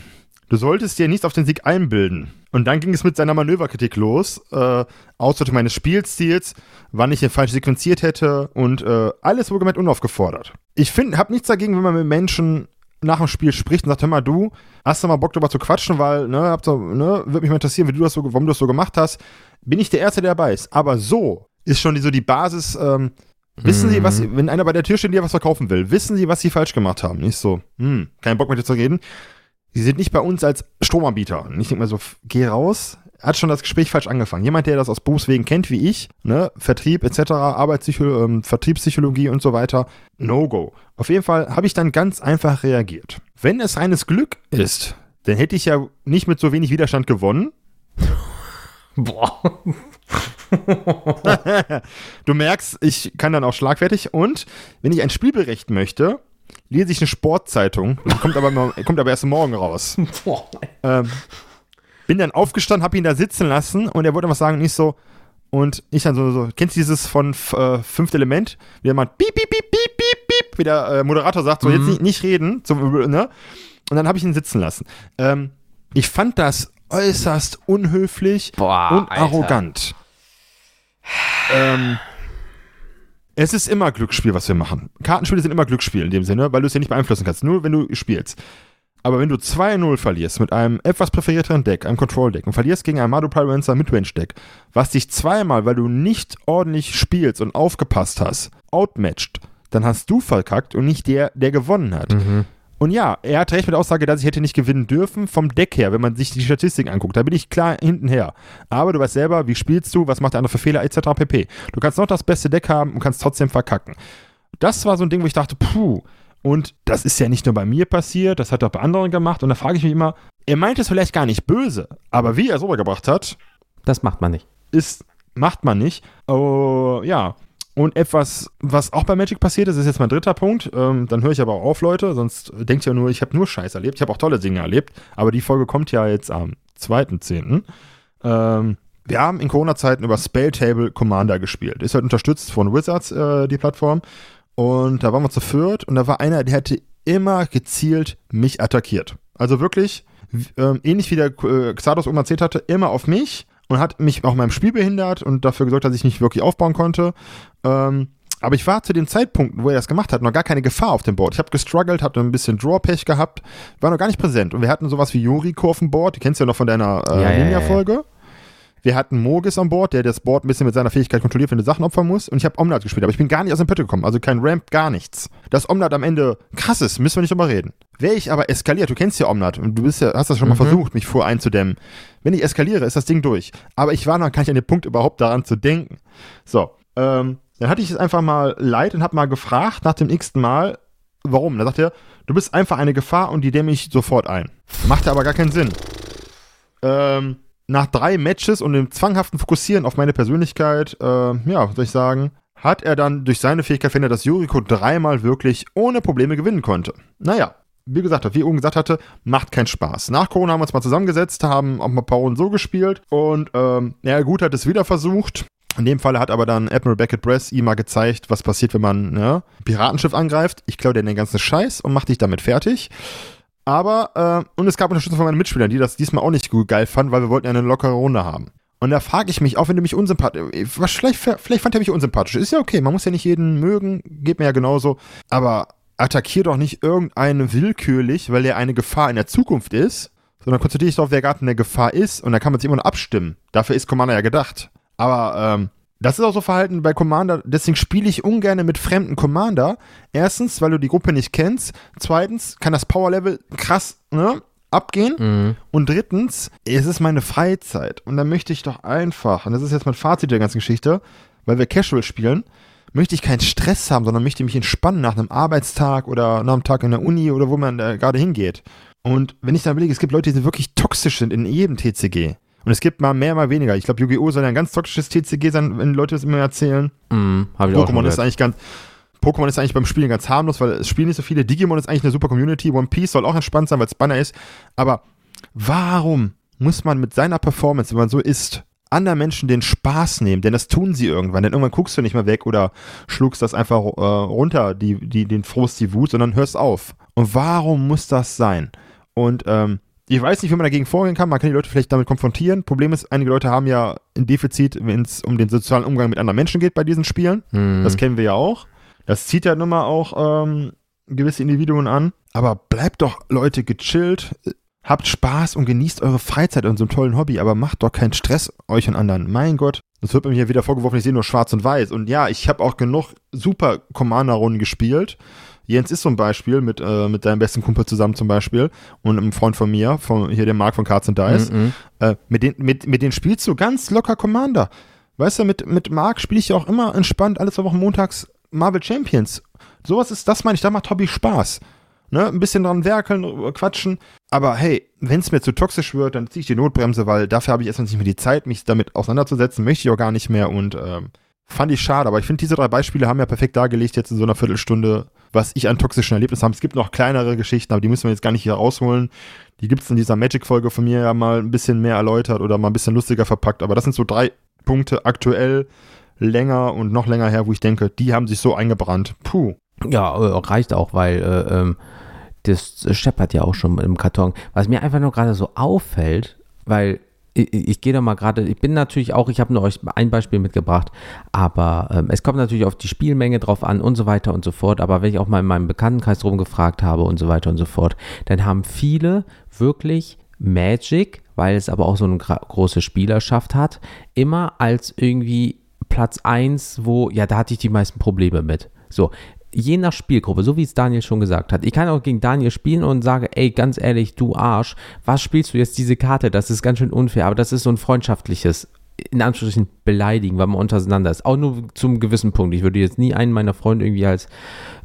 du solltest dir nichts auf den Sieg einbilden. Und dann ging es mit seiner Manöverkritik los. Äh, Ausdrücke meines Spielstils, wann ich den falsch sequenziert hätte und äh, alles wohlgemerkt unaufgefordert. Ich finde, habe nichts dagegen, wenn man mit Menschen nach dem Spiel spricht und sagt, hör mal, du, hast du mal Bock darüber zu quatschen, weil, ne, habt so, ne, würde mich mal interessieren, wie du das so, warum du das so gemacht hast. Bin ich der Erste, der dabei ist. Aber so ist schon die, so die Basis, ähm, Wissen Sie, was, mhm. wenn einer bei der Tür steht, der was verkaufen will, wissen Sie, was Sie falsch gemacht haben? Nicht so, hm, kein Bock mit dir zu reden. Sie sind nicht bei uns als Stromanbieter. Und ich denke mal so, geh raus, hat schon das Gespräch falsch angefangen. Jemand, der das aus Berufswegen kennt wie ich, ne, Vertrieb etc., Arbeitspsychologie, ähm, Vertriebspsychologie und so weiter, no go. Auf jeden Fall habe ich dann ganz einfach reagiert. Wenn es reines Glück ist, dann hätte ich ja nicht mit so wenig Widerstand gewonnen. Boah. (laughs) du merkst, ich kann dann auch schlagfertig und wenn ich ein Spielbericht möchte, lese ich eine Sportzeitung, kommt aber, kommt aber erst morgen raus. (laughs) Boah. Ähm, bin dann aufgestanden, hab ihn da sitzen lassen und er wollte was sagen, nicht so. Und ich dann so, so kennst du dieses von äh, Fünfte Element? Wie man piep, piep, piep, piep, piep, piep, wie der äh, Moderator sagt, so mhm. jetzt nicht, nicht reden. So, ne? Und dann habe ich ihn sitzen lassen. Ähm, ich fand das äußerst unhöflich Boah, und Alter. arrogant. ähm, es ist immer Glücksspiel, was wir machen. Kartenspiele sind immer Glücksspiel in dem Sinne, weil du es ja nicht beeinflussen kannst, nur wenn du spielst. Aber wenn du 2-0 verlierst mit einem etwas präferierteren Deck, einem Control-Deck, und verlierst gegen ein Mado Pyrancer Midrange-Deck, was dich zweimal, weil du nicht ordentlich spielst und aufgepasst hast, outmatcht, dann hast du verkackt und nicht der, der gewonnen hat. Mhm. Und ja, er hat recht mit der Aussage, dass ich hätte nicht gewinnen dürfen vom Deck her, wenn man sich die Statistiken anguckt. Da bin ich klar hintenher. Aber du weißt selber, wie spielst du, was macht der andere für Fehler, etc. pp. Du kannst noch das beste Deck haben und kannst trotzdem verkacken. Das war so ein Ding, wo ich dachte, puh, und das ist ja nicht nur bei mir passiert, das hat er auch bei anderen gemacht. Und da frage ich mich immer, er meint es vielleicht gar nicht böse, aber wie er es rübergebracht hat. Das macht man nicht. Ist, macht man nicht. Oh, ja. Und etwas, was auch bei Magic passiert ist, ist jetzt mein dritter Punkt. Ähm, dann höre ich aber auch auf, Leute, sonst denkt ihr nur, ich habe nur Scheiß erlebt. Ich habe auch tolle Dinge erlebt, aber die Folge kommt ja jetzt am 2.10. Ähm, wir haben in Corona-Zeiten über Spelltable Commander gespielt. Ist halt unterstützt von Wizards, äh, die Plattform. Und da waren wir zu viert und da war einer, der hätte immer gezielt mich attackiert. Also wirklich, ähm, ähnlich wie der äh, Xados oben erzählt hatte, immer auf mich und hat mich auch in meinem Spiel behindert und dafür gesorgt, dass ich nicht wirklich aufbauen konnte. Ähm, Aber ich war zu dem Zeitpunkt, wo er das gemacht hat, noch gar keine Gefahr auf dem Board. Ich habe gestruggelt, hatte ein bisschen Draw-Pech gehabt, war noch gar nicht präsent. Und wir hatten sowas wie Yoriko auf dem Board, die kennst du ja noch von deiner äh, Ja, ja, Ninja-Folge. Wir hatten Mogis an Bord, der das Board ein bisschen mit seiner Fähigkeit kontrolliert, wenn du Sachen opfern musst. Und ich habe Omnat gespielt, aber ich bin gar nicht aus dem Pötte gekommen. Also kein Ramp, gar nichts. Dass Omnat am Ende krass ist, müssen wir nicht drüber reden. Wäre ich aber eskaliert, du kennst ja Omnat und du bist ja, hast das schon mal Mhm. versucht, mich vor einzudämmen. Wenn ich eskaliere, ist das Ding durch. Aber ich war noch gar nicht an dem Punkt, überhaupt daran zu denken. So, ähm, dann hatte ich es einfach mal leid und habe mal gefragt nach dem x-ten Mal, warum. Da sagt er, du bist einfach eine Gefahr und die dämme ich sofort ein. Machte aber gar keinen Sinn. Ähm, nach drei Matches und dem zwanghaften Fokussieren auf meine Persönlichkeit, äh, ja, soll ich sagen, hat er dann durch seine Fähigkeit verhindert, dass Yuriko dreimal wirklich ohne Probleme gewinnen konnte. Naja, wie gesagt, wie oben gesagt hatte, macht keinen Spaß. Nach Corona haben wir uns mal zusammengesetzt, haben auch mal Runden so gespielt und ähm, ja, gut, hat es wieder versucht. In dem Fall hat aber dann Admiral Beckett Bress ihm mal gezeigt, was passiert, wenn man ne, ein Piratenschiff angreift. Ich klaue dir den ganzen Scheiß und mach dich damit fertig. Aber, äh, und es gab Unterstützung von meinen Mitspielern, die das diesmal auch nicht gut geil fanden, weil wir wollten ja eine lockere Runde haben. Und da frage ich mich, auch wenn du mich unsympathisch, vielleicht, vielleicht fand er mich unsympathisch. Ist ja okay, man muss ja nicht jeden mögen, geht mir ja genauso. Aber attackier doch nicht irgendeinen willkürlich, weil er eine Gefahr in der Zukunft ist, sondern konzentriere dich darauf, wer gerade eine Gefahr ist und dann kann man sich immer noch abstimmen. Dafür ist Commander ja gedacht. Aber, ähm, das ist auch so Verhalten bei Commander, deswegen spiele ich ungern mit fremden Commander. Erstens, weil du die Gruppe nicht kennst. Zweitens, kann das Power-Level krass ne, abgehen. Mhm. Und drittens, es ist meine Freizeit. Und dann möchte ich doch einfach, und das ist jetzt mein Fazit der ganzen Geschichte, weil wir Casual spielen, möchte ich keinen Stress haben, sondern möchte mich entspannen nach einem Arbeitstag oder nach einem Tag in der Uni oder wo man gerade hingeht. Und wenn ich dann überlege, es gibt Leute, die wirklich toxisch sind in jedem TCG. Und es gibt mal mehr, mal weniger. Ich glaube, Yu-Gi-Oh! soll ja ein ganz toxisches TCG sein, wenn Leute das immer erzählen. Mhm. Habe ich auch schon Pokémon ist gehört. eigentlich ganz. Pokémon ist eigentlich beim Spielen ganz harmlos, weil es spielen nicht so viele. Digimon ist eigentlich eine super Community. One Piece soll auch entspannt sein, weil es Banner ist. Aber warum muss man mit seiner Performance, wenn man so ist, anderen Menschen den Spaß nehmen? Denn das tun sie irgendwann. Denn irgendwann guckst du nicht mehr weg oder schluckst das einfach äh, runter, die, die, den Frust, die Wut, sondern hörst auf. Und warum muss das sein? Und ähm, ich weiß nicht, wie man dagegen vorgehen kann. Man kann die Leute vielleicht damit konfrontieren. Problem ist, einige Leute haben ja ein Defizit, wenn es um den sozialen Umgang mit anderen Menschen geht bei diesen Spielen. Mhm. Das kennen wir ja auch. Das zieht ja nun mal auch ähm, gewisse Individuen an. Aber bleibt doch, Leute, gechillt. Habt Spaß und genießt eure Freizeit in so einem tollen Hobby, aber macht doch keinen Stress euch und anderen. Mein Gott, das wird mir hier wieder vorgeworfen, ich sehe nur schwarz und weiß. Und ja, ich habe auch genug super Commander-Runden gespielt. Jens ist so ein Beispiel mit, äh, mit deinem besten Kumpel zusammen zum Beispiel und einem Freund von mir, von hier dem Mark von Cards and Dice. Mhm. Äh, mit, den, mit, mit denen spielst du ganz locker Commander. Weißt du, mit, mit Mark spiele ich ja auch immer entspannt alle zwei Wochen montags Marvel Champions. Sowas ist, das meine ich, da macht Hobby Spaß. Ne? Ein bisschen dran werkeln, äh, quatschen. Aber hey, wenn es mir zu toxisch wird, dann ziehe ich die Notbremse, weil dafür habe ich erstmal nicht mehr die Zeit, mich damit auseinanderzusetzen. Möchte ich auch gar nicht mehr und ähm, fand ich schade. Aber ich finde, diese drei Beispiele haben ja perfekt dargelegt jetzt in so einer Viertelstunde, was ich an toxischen Erlebnissen habe. Es gibt noch kleinere Geschichten, aber die müssen wir jetzt gar nicht hier rausholen. Die gibt es in dieser Magic-Folge von mir ja mal ein bisschen mehr erläutert oder mal ein bisschen lustiger verpackt. Aber das sind so drei Punkte aktuell, länger und noch länger her, wo ich denke, die haben sich so eingebrannt. Puh. Ja, äh, reicht auch, weil äh, ähm, das scheppert ja auch schon im Karton. Was mir einfach nur gerade so auffällt, weil ich, ich gehe da mal gerade, ich bin natürlich auch, ich habe nur euch ein Beispiel mitgebracht, aber ähm, es kommt natürlich auf die Spielmenge drauf an und so weiter und so fort. Aber wenn ich auch mal in meinem Bekanntenkreis rumgefragt habe und so weiter und so fort, dann haben viele wirklich Magic, weil es aber auch so eine große Spielerschaft hat, immer als irgendwie Platz 1, wo, ja, da hatte ich die meisten Probleme mit. So, je nach Spielgruppe, so wie es Daniel schon gesagt hat. Ich kann auch gegen Daniel spielen und sage, ey, ganz ehrlich, du Arsch, was spielst du jetzt diese Karte? Das ist ganz schön unfair, aber das ist so ein freundschaftliches, in Anführungsstrichen, Beleidigen, weil man untereinander ist. Auch nur zum gewissen Punkt. Ich würde jetzt nie einen meiner Freunde irgendwie als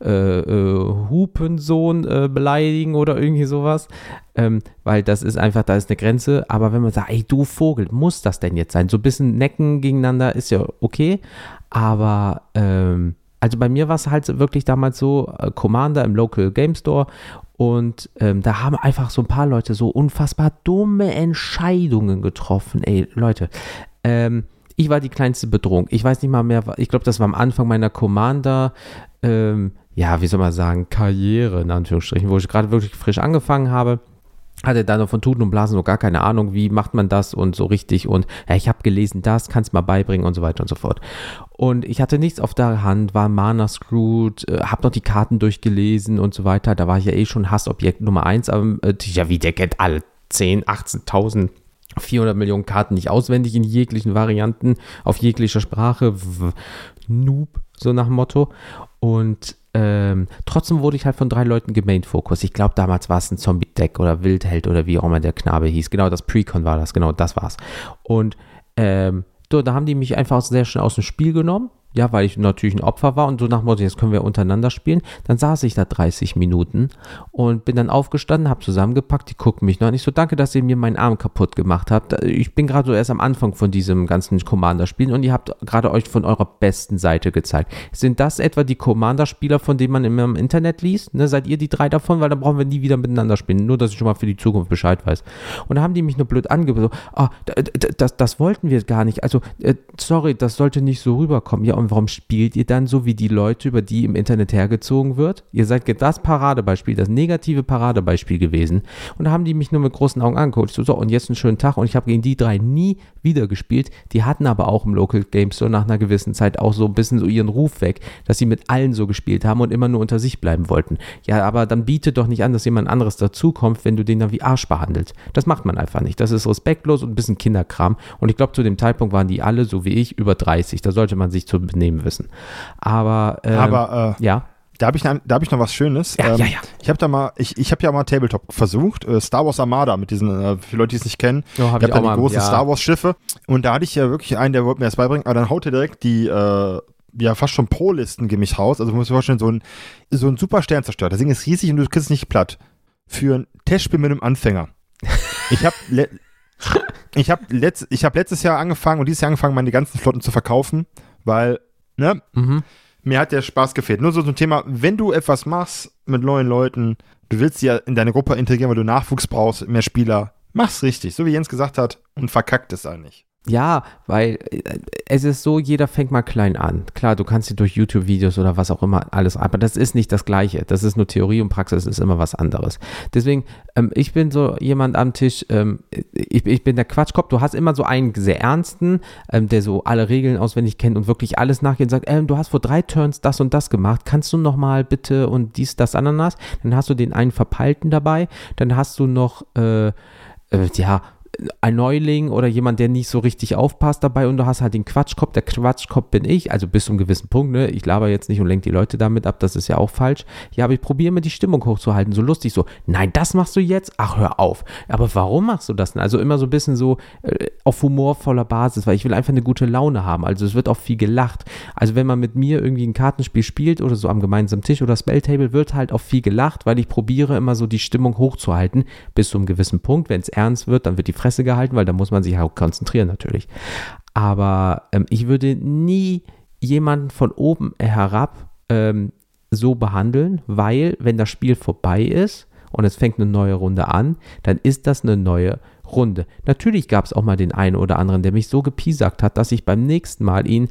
äh, äh, Hupensohn äh, beleidigen oder irgendwie sowas, ähm, weil das ist einfach, da ist eine Grenze. Aber wenn man sagt, ey, du Vogel, muss das denn jetzt sein? So ein bisschen Necken gegeneinander ist ja okay, aber ähm, also bei mir war es halt wirklich damals so, äh, Commander im Local Game Store und ähm, da haben einfach so ein paar Leute so unfassbar dumme Entscheidungen getroffen. Ey, Leute, ähm, ich war die kleinste Bedrohung. Ich weiß nicht mal mehr, ich glaube, das war am Anfang meiner Commander, ähm, ja, wie soll man sagen, Karriere in Anführungsstrichen, wo ich gerade wirklich frisch angefangen habe. Hatte da noch von Tuten und Blasen noch gar keine Ahnung, wie macht man das und so richtig und ja, ich habe gelesen das, kannst mal beibringen und so weiter und so fort. Und ich hatte nichts auf der Hand, war Mana Screwed, äh, habe noch die Karten durchgelesen und so weiter. Da war ich ja eh schon Hassobjekt Nummer eins, aber äh, ja, wie der kennt alle 10, 18.000 400 Millionen Karten nicht auswendig in jeglichen Varianten, auf jeglicher Sprache. Noob, so nach Motto. Und ähm, trotzdem wurde ich halt von drei Leuten gemain Focus. Ich glaube, damals war es ein Zombie-Deck oder Wildheld oder wie auch immer der Knabe hieß. Genau, das Precon war das, genau, das war's. Und ähm, da haben die mich einfach sehr schnell aus dem Spiel genommen ja, weil ich natürlich ein Opfer war und so nach Motto, jetzt können wir untereinander spielen. Dann saß ich da 30 Minuten und bin dann aufgestanden, habe zusammengepackt, die gucken mich noch und ich so, danke, dass ihr mir meinen Arm kaputt gemacht habt. Ich bin gerade so erst am Anfang von diesem ganzen Commander-Spielen und ihr habt gerade euch von eurer besten Seite gezeigt. Sind das etwa die Commander-Spieler, von denen man immer im Internet liest? Ne, seid ihr die drei davon? Weil dann brauchen wir nie wieder miteinander spielen. Nur, dass ich schon mal für die Zukunft Bescheid weiß. Und da haben die mich nur blöd angeboten. So, oh, das, das wollten wir gar nicht. Also, äh, sorry, das sollte nicht so rüberkommen. Ja, und warum spielt ihr dann so wie die Leute, über die im Internet hergezogen wird? Ihr seid das Paradebeispiel, das negative Paradebeispiel gewesen. Und da haben die mich nur mit großen Augen angeguckt. So, so, und jetzt einen schönen Tag. Und ich habe gegen die drei nie wieder gespielt. Die hatten aber auch im Local Games so nach einer gewissen Zeit auch so ein bisschen so ihren Ruf weg, dass sie mit allen so gespielt haben und immer nur unter sich bleiben wollten. Ja, aber dann bietet doch nicht an, dass jemand anderes dazukommt, wenn du den dann wie Arsch behandelst. Das macht man einfach nicht. Das ist respektlos und ein bisschen Kinderkram. Und ich glaube, zu dem Zeitpunkt waren die alle, so wie ich, über 30. Da sollte man sich zu benehmen wissen. Aber, ähm, Aber äh, ja. Da habe ich, hab ich noch was Schönes. Ja, ähm, ja, ja. Ich habe da mal, ich, ich habe ja mal Tabletop versucht, äh, Star Wars Armada mit diesen, äh, für Leute, die es nicht kennen. Oh, hab ich habe da die großen ja. Star Wars Schiffe und da hatte ich ja wirklich einen, der wollte mir das beibringen, aber dann haut er direkt die, äh, ja, fast schon Pro-Listen gemisch raus. Also muss ich vorstellen, so ein, so ein super Stern zerstört. Das Ding ist riesig und du kriegst es nicht platt. Für ein Testspiel mit einem Anfänger. Ich habe (laughs) ich habe letzt, hab letztes Jahr angefangen und dieses Jahr angefangen, meine ganzen Flotten zu verkaufen, weil ne? Mhm. Mir hat der Spaß gefehlt. Nur so ein Thema, wenn du etwas machst mit neuen Leuten, du willst ja in deine Gruppe integrieren, weil du Nachwuchs brauchst, mehr Spieler, mach's richtig, so wie Jens gesagt hat, und verkackt es eigentlich. Ja, weil äh, es ist so, jeder fängt mal klein an. Klar, du kannst dir durch YouTube-Videos oder was auch immer alles, aber das ist nicht das Gleiche. Das ist nur Theorie und Praxis ist immer was anderes. Deswegen, ähm, ich bin so jemand am Tisch, ähm, ich, ich, bin der Quatschkopf. Du hast immer so einen sehr ernsten, ähm, der so alle Regeln auswendig kennt und wirklich alles nachgeht und sagt, ähm, du hast vor drei Turns das und das gemacht. Kannst du nochmal bitte und dies, das, Ananas? Dann hast du den einen Verpeilten dabei. Dann hast du noch, äh, äh, ja, ein Neuling oder jemand, der nicht so richtig aufpasst dabei und du hast halt den Quatschkopf. Der Quatschkopf bin ich, also bis zu einem gewissen Punkt, ne? Ich laber jetzt nicht und lenke die Leute damit ab, das ist ja auch falsch. Ja, aber ich probiere mir die Stimmung hochzuhalten, so lustig, so, nein, das machst du jetzt? Ach, hör auf. Aber warum machst du das denn? Also immer so ein bisschen so äh, auf humorvoller Basis, weil ich will einfach eine gute Laune haben. Also es wird auch viel gelacht. Also wenn man mit mir irgendwie ein Kartenspiel spielt oder so am gemeinsamen Tisch oder Spelltable, wird halt auch viel gelacht, weil ich probiere immer so die Stimmung hochzuhalten bis zu einem gewissen Punkt. Wenn es ernst wird, dann wird die Fresse gehalten, weil da muss man sich auch konzentrieren natürlich. Aber ähm, ich würde nie jemanden von oben herab ähm, so behandeln, weil wenn das Spiel vorbei ist und es fängt eine neue Runde an, dann ist das eine neue Runde. Natürlich gab es auch mal den einen oder anderen, der mich so gepiesackt hat, dass ich beim nächsten Mal ihn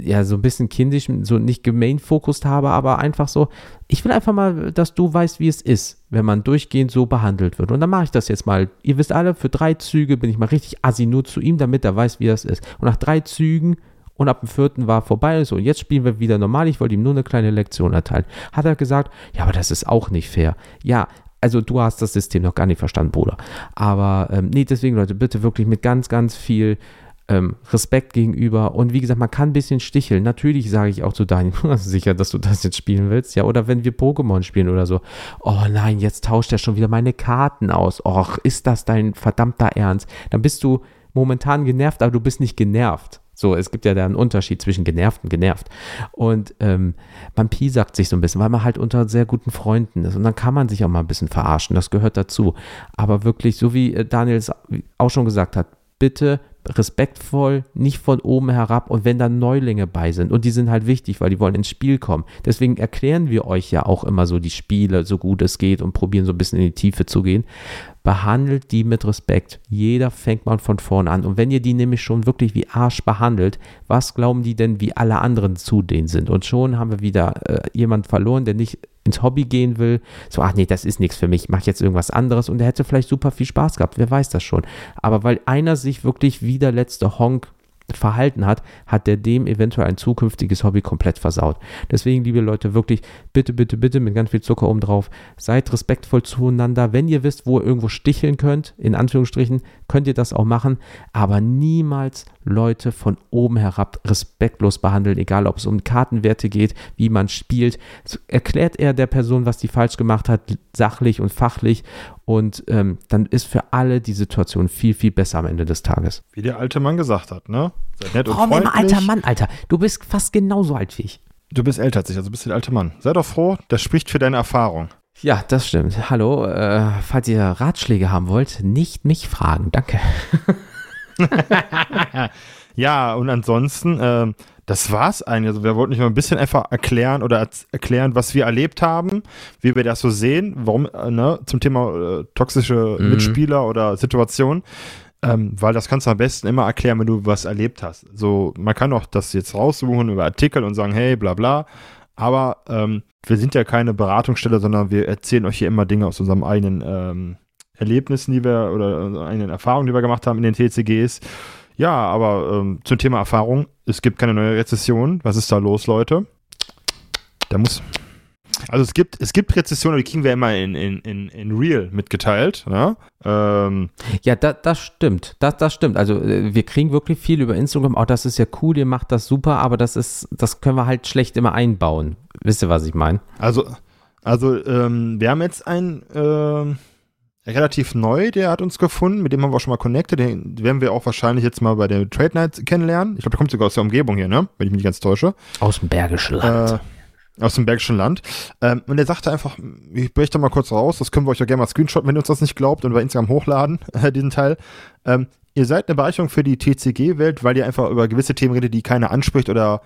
ja, so ein bisschen kindisch, so nicht gemain-fokust habe, aber einfach so, ich will einfach mal, dass du weißt, wie es ist, wenn man durchgehend so behandelt wird. Und dann mache ich das jetzt mal. Ihr wisst alle, für drei Züge bin ich mal richtig assi nur zu ihm, damit er weiß, wie das ist. Und nach drei Zügen und ab dem vierten war vorbei. So, und jetzt spielen wir wieder normal. Ich wollte ihm nur eine kleine Lektion erteilen. Hat er gesagt, ja, aber das ist auch nicht fair. Ja, also du hast das System noch gar nicht verstanden, Bruder. Aber ähm, nee, deswegen, Leute, bitte wirklich mit ganz, ganz viel ähm, Respekt gegenüber. Und wie gesagt, man kann ein bisschen sticheln. Natürlich sage ich auch zu Daniel, (laughs) sicher, dass du das jetzt spielen willst. Ja, oder wenn wir Pokémon spielen oder so. Oh nein, jetzt tauscht er schon wieder meine Karten aus. Och, ist das dein verdammter Ernst? Dann bist du momentan genervt, aber du bist nicht genervt. So, es gibt ja da einen Unterschied zwischen genervt und genervt. Und ähm, man piesackt sich so ein bisschen, weil man halt unter sehr guten Freunden ist. Und dann kann man sich auch mal ein bisschen verarschen. Das gehört dazu. Aber wirklich, so wie äh, Daniel es auch schon gesagt hat, bitte respektvoll, nicht von oben herab und wenn dann Neulinge bei sind und die sind halt wichtig, weil die wollen ins Spiel kommen. Deswegen erklären wir euch ja auch immer so die Spiele, so gut es geht und probieren so ein bisschen in die Tiefe zu gehen, behandelt die mit Respekt. Jeder fängt mal von vorne an. Und wenn ihr die nämlich schon wirklich wie Arsch behandelt, was glauben die denn, wie alle anderen zu denen sind? Und schon haben wir wieder äh, jemand verloren, der nicht ins Hobby gehen will, so, ach nee, das ist nichts für mich, ich mache jetzt irgendwas anderes und er hätte vielleicht super viel Spaß gehabt, wer weiß das schon. Aber weil einer sich wirklich wie der letzte Honk verhalten hat, hat der dem eventuell ein zukünftiges Hobby komplett versaut. Deswegen, liebe Leute, wirklich bitte, bitte, bitte mit ganz viel Zucker oben drauf, seid respektvoll zueinander. Wenn ihr wisst, wo ihr irgendwo sticheln könnt, in Anführungsstrichen, könnt ihr das auch machen, aber niemals Leute von oben herab respektlos behandeln, egal ob es um Kartenwerte geht, wie man spielt. Erklärt er der Person, was die falsch gemacht hat, sachlich und fachlich und ähm, dann ist für alle die Situation viel, viel besser am Ende des Tages. Wie der alte Mann gesagt hat, ne? Seid nett Warum und immer alter Mann, Alter? Du bist fast genauso alt wie ich. Du bist älter als ich, also bist du der alte Mann. Sei doch froh, das spricht für deine Erfahrung. Ja, das stimmt. Hallo, äh, falls ihr Ratschläge haben wollt, nicht mich fragen. Danke. (laughs) ja, und ansonsten, äh, das war's eigentlich. Also wir wollten euch mal ein bisschen einfach erklären oder erklären, was wir erlebt haben, wie wir das so sehen, warum, äh, ne, zum Thema äh, toxische mhm. Mitspieler oder Situation. Ähm, weil das kannst du am besten immer erklären, wenn du was erlebt hast. So, man kann auch das jetzt raussuchen über Artikel und sagen, hey, bla bla. Aber ähm, wir sind ja keine Beratungsstelle, sondern wir erzählen euch hier immer Dinge aus unserem eigenen ähm, Erlebnissen, die wir oder eigenen Erfahrungen, die wir gemacht haben in den TCGs. Ja, aber ähm, zum Thema Erfahrung, es gibt keine neue Rezession. Was ist da los, Leute? Da muss. Also es gibt, es gibt Rezessionen, die kriegen wir immer in, in, in, in Real mitgeteilt. Ne? Ähm. Ja, da, das stimmt. Das, das stimmt. Also äh, wir kriegen wirklich viel über Instagram. Auch oh, das ist ja cool, ihr macht das super, aber das ist, das können wir halt schlecht immer einbauen. Wisst ihr, was ich meine? Also, also ähm, wir haben jetzt ein. Ähm relativ neu, der hat uns gefunden, mit dem haben wir auch schon mal connected, den werden wir auch wahrscheinlich jetzt mal bei der Trade Night kennenlernen. Ich glaube, der kommt sogar aus der Umgebung hier, ne? Wenn ich mich nicht ganz täusche. Aus dem Bergischen Land. Äh, aus dem Bergischen Land. Ähm, und der sagte einfach, ich breche da mal kurz raus, das können wir euch ja gerne mal screenshotten, wenn ihr uns das nicht glaubt und bei Instagram hochladen, (laughs) äh, diesen Teil. Ähm, ihr seid eine Bereicherung für die TCG-Welt, weil ihr einfach über gewisse Themen redet, die keiner anspricht oder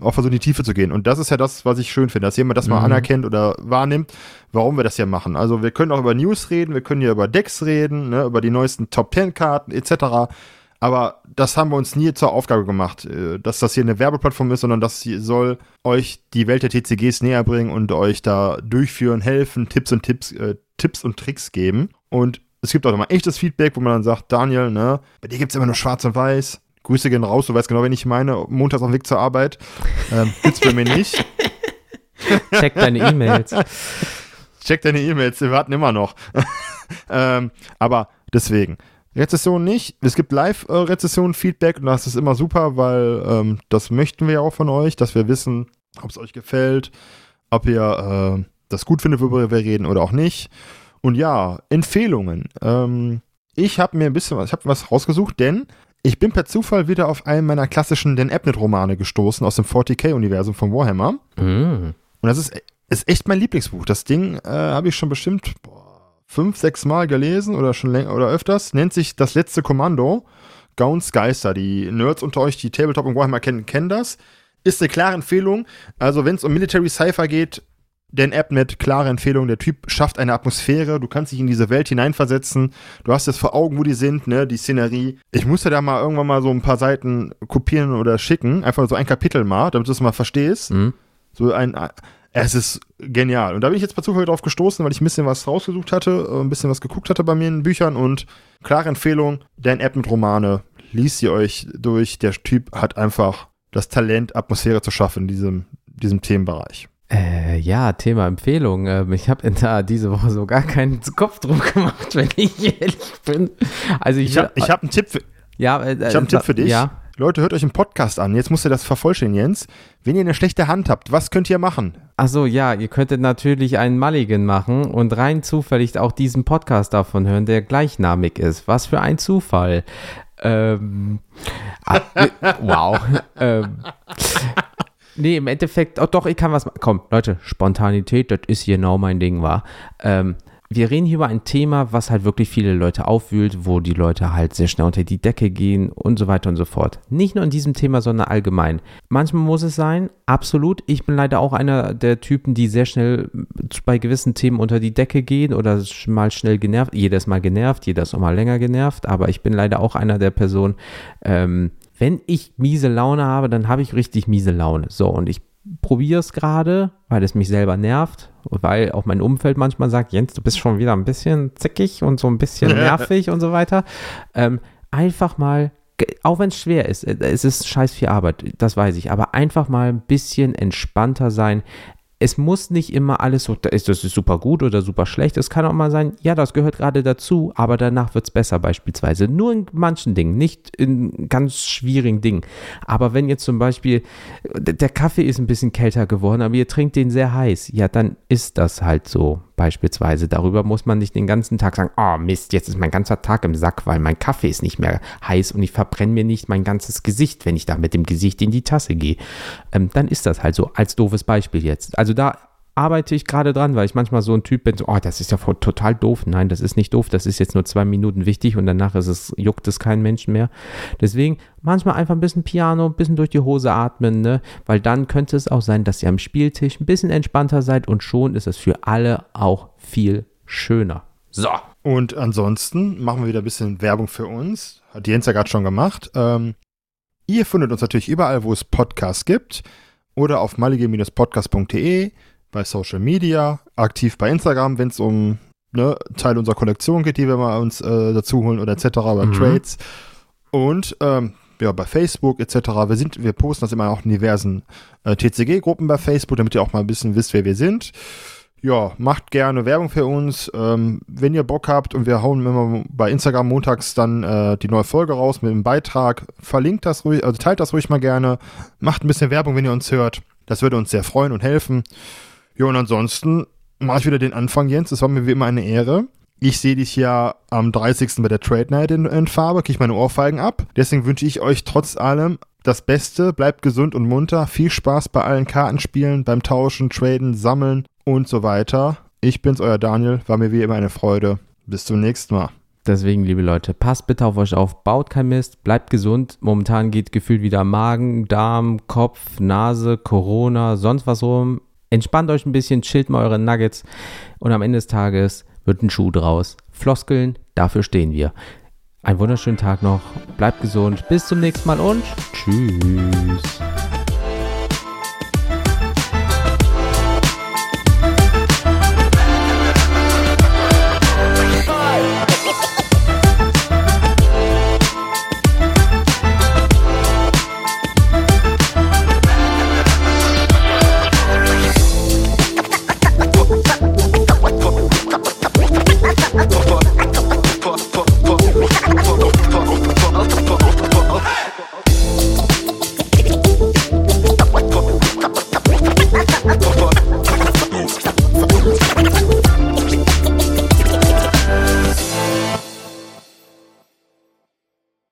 auch versuchen, in die Tiefe zu gehen. Und das ist ja das, was ich schön finde, dass jemand das mhm. mal anerkennt oder wahrnimmt, warum wir das hier machen. Also wir können auch über News reden, wir können hier über Decks reden, ne, über die neuesten Top Ten Karten etc. Aber das haben wir uns nie zur Aufgabe gemacht, äh, dass das hier eine Werbeplattform ist, sondern das soll euch die Welt der TCGs näher bringen und euch da durchführen, helfen, Tipps und Tipps, äh, Tipps und Tricks geben. Und es gibt auch nochmal echtes Feedback, wo man dann sagt, Daniel, ne, bei dir gibt es immer nur schwarz und weiß Grüße gehen raus, du weißt genau, wen ich meine. Montags auf dem Weg zur Arbeit. Ähm, gibt's bei mir nicht. (laughs) Check deine E-Mails. Check deine E-Mails, wir warten immer noch. (laughs) ähm, aber deswegen. Rezession nicht. Es gibt Live-Rezession-Feedback und das ist immer super, weil ähm, das möchten wir ja auch von euch, dass wir wissen, ob es euch gefällt, ob ihr äh, das gut findet, worüber wir reden oder auch nicht. Und ja, Empfehlungen. Ähm, ich habe mir ein bisschen was, ich habe was rausgesucht, denn ich bin per Zufall wieder auf einen meiner klassischen Den Abnett-Romane gestoßen aus dem 40k-Universum von Warhammer. Mm. Und das ist, ist echt mein Lieblingsbuch. Das Ding äh, habe ich schon bestimmt boah, fünf, sechs Mal gelesen oder schon länger oder öfters. Nennt sich Das letzte Kommando. Gauns Geister. Die Nerds unter euch, die Tabletop und Warhammer kennen, kennen das. Ist eine klare Empfehlung. Also, wenn es um Military Cypher geht, Dan Abnett, klare Empfehlung, der Typ schafft eine Atmosphäre, du kannst dich in diese Welt hineinversetzen, du hast jetzt vor Augen, wo die sind, ne, die Szenerie. Ich musste da mal irgendwann mal so ein paar Seiten kopieren oder schicken, einfach so ein Kapitel mal, damit du es mal verstehst. Mhm. So ein, es ist genial. Und da bin ich jetzt per Zufall drauf gestoßen, weil ich ein bisschen was rausgesucht hatte, ein bisschen was geguckt hatte bei mir in Büchern und klare Empfehlung, Dan Abnett Romane, liest sie euch durch. Der Typ hat einfach das Talent, Atmosphäre zu schaffen in diesem, diesem Themenbereich. Äh, ja, Thema Empfehlung. Ähm, ich habe da diese Woche so gar keinen Kopf drum gemacht, (laughs) wenn ich ehrlich bin. Also ich, ich habe hab einen Tipp für, ja, äh, ich hab einen Tipp für dich. Ja. Leute, hört euch einen Podcast an. Jetzt musst ihr das vervollständigen, Jens. Wenn ihr eine schlechte Hand habt, was könnt ihr machen? Achso, ja, ihr könntet natürlich einen Mulligan machen und rein zufällig auch diesen Podcast davon hören, der gleichnamig ist. Was für ein Zufall. Ähm, ah, (laughs) wow. ähm, Nee, im Endeffekt, oh doch, ich kann was machen. Komm, Leute, Spontanität, das ist genau mein Ding, war. Ähm, wir reden hier über ein Thema, was halt wirklich viele Leute aufwühlt, wo die Leute halt sehr schnell unter die Decke gehen und so weiter und so fort. Nicht nur in diesem Thema, sondern allgemein. Manchmal muss es sein, absolut. Ich bin leider auch einer der Typen, die sehr schnell bei gewissen Themen unter die Decke gehen oder mal schnell genervt. Jedes Mal genervt, jedes Mal länger genervt, aber ich bin leider auch einer der Personen, ähm, wenn ich miese Laune habe, dann habe ich richtig miese Laune. So, und ich probiere es gerade, weil es mich selber nervt, weil auch mein Umfeld manchmal sagt, Jens, du bist schon wieder ein bisschen zickig und so ein bisschen (laughs) nervig und so weiter. Ähm, einfach mal, auch wenn es schwer ist, äh, es ist scheiß viel Arbeit, das weiß ich, aber einfach mal ein bisschen entspannter sein es muss nicht immer alles so, ist das super gut oder super schlecht. Es kann auch mal sein, ja, das gehört gerade dazu, aber danach wird es besser beispielsweise. Nur in manchen Dingen, nicht in ganz schwierigen Dingen. Aber wenn jetzt zum Beispiel der Kaffee ist ein bisschen kälter geworden, aber ihr trinkt den sehr heiß, ja, dann ist das halt so beispielsweise. Darüber muss man nicht den ganzen Tag sagen, oh Mist, jetzt ist mein ganzer Tag im Sack, weil mein Kaffee ist nicht mehr heiß und ich verbrenne mir nicht mein ganzes Gesicht, wenn ich da mit dem Gesicht in die Tasse gehe. Ähm, dann ist das halt so, als doofes Beispiel jetzt. Also da arbeite ich gerade dran, weil ich manchmal so ein Typ bin, so, oh, das ist ja voll, total doof. Nein, das ist nicht doof, das ist jetzt nur zwei Minuten wichtig und danach ist es, juckt es keinen Menschen mehr. Deswegen manchmal einfach ein bisschen Piano, ein bisschen durch die Hose atmen, ne? Weil dann könnte es auch sein, dass ihr am Spieltisch ein bisschen entspannter seid und schon ist es für alle auch viel schöner. So. Und ansonsten machen wir wieder ein bisschen Werbung für uns. Hat Jens ja gerade schon gemacht. Ähm, ihr findet uns natürlich überall, wo es Podcasts gibt oder auf malige-podcast.de bei Social Media, aktiv bei Instagram, wenn es um ne, Teil unserer Kollektion geht, die wir mal uns äh, dazu holen oder etc. bei mhm. Trades. Und ähm, ja, bei Facebook etc. Wir, sind, wir posten das immer auch in diversen äh, TCG-Gruppen bei Facebook, damit ihr auch mal ein bisschen wisst, wer wir sind. Ja, macht gerne Werbung für uns. Ähm, wenn ihr Bock habt und wir hauen immer bei Instagram montags dann äh, die neue Folge raus mit einem Beitrag, verlinkt das ruhig, also teilt das ruhig mal gerne. Macht ein bisschen Werbung, wenn ihr uns hört. Das würde uns sehr freuen und helfen. Ja, und ansonsten mache ich wieder den Anfang, Jens. Es war mir wie immer eine Ehre. Ich sehe dich ja am 30. bei der Trade Night in, in Farbe, kriege meine Ohrfeigen ab. Deswegen wünsche ich euch trotz allem das Beste. Bleibt gesund und munter. Viel Spaß bei allen Kartenspielen, beim Tauschen, Traden, Sammeln und so weiter. Ich bin's, euer Daniel. War mir wie immer eine Freude. Bis zum nächsten Mal. Deswegen, liebe Leute, passt bitte auf euch auf, baut kein Mist, bleibt gesund. Momentan geht gefühlt wieder Magen, Darm, Kopf, Nase, Corona, sonst was rum. Entspannt euch ein bisschen, chillt mal eure Nuggets und am Ende des Tages wird ein Schuh draus. Floskeln, dafür stehen wir. Einen wunderschönen Tag noch, bleibt gesund, bis zum nächsten Mal und tschüss.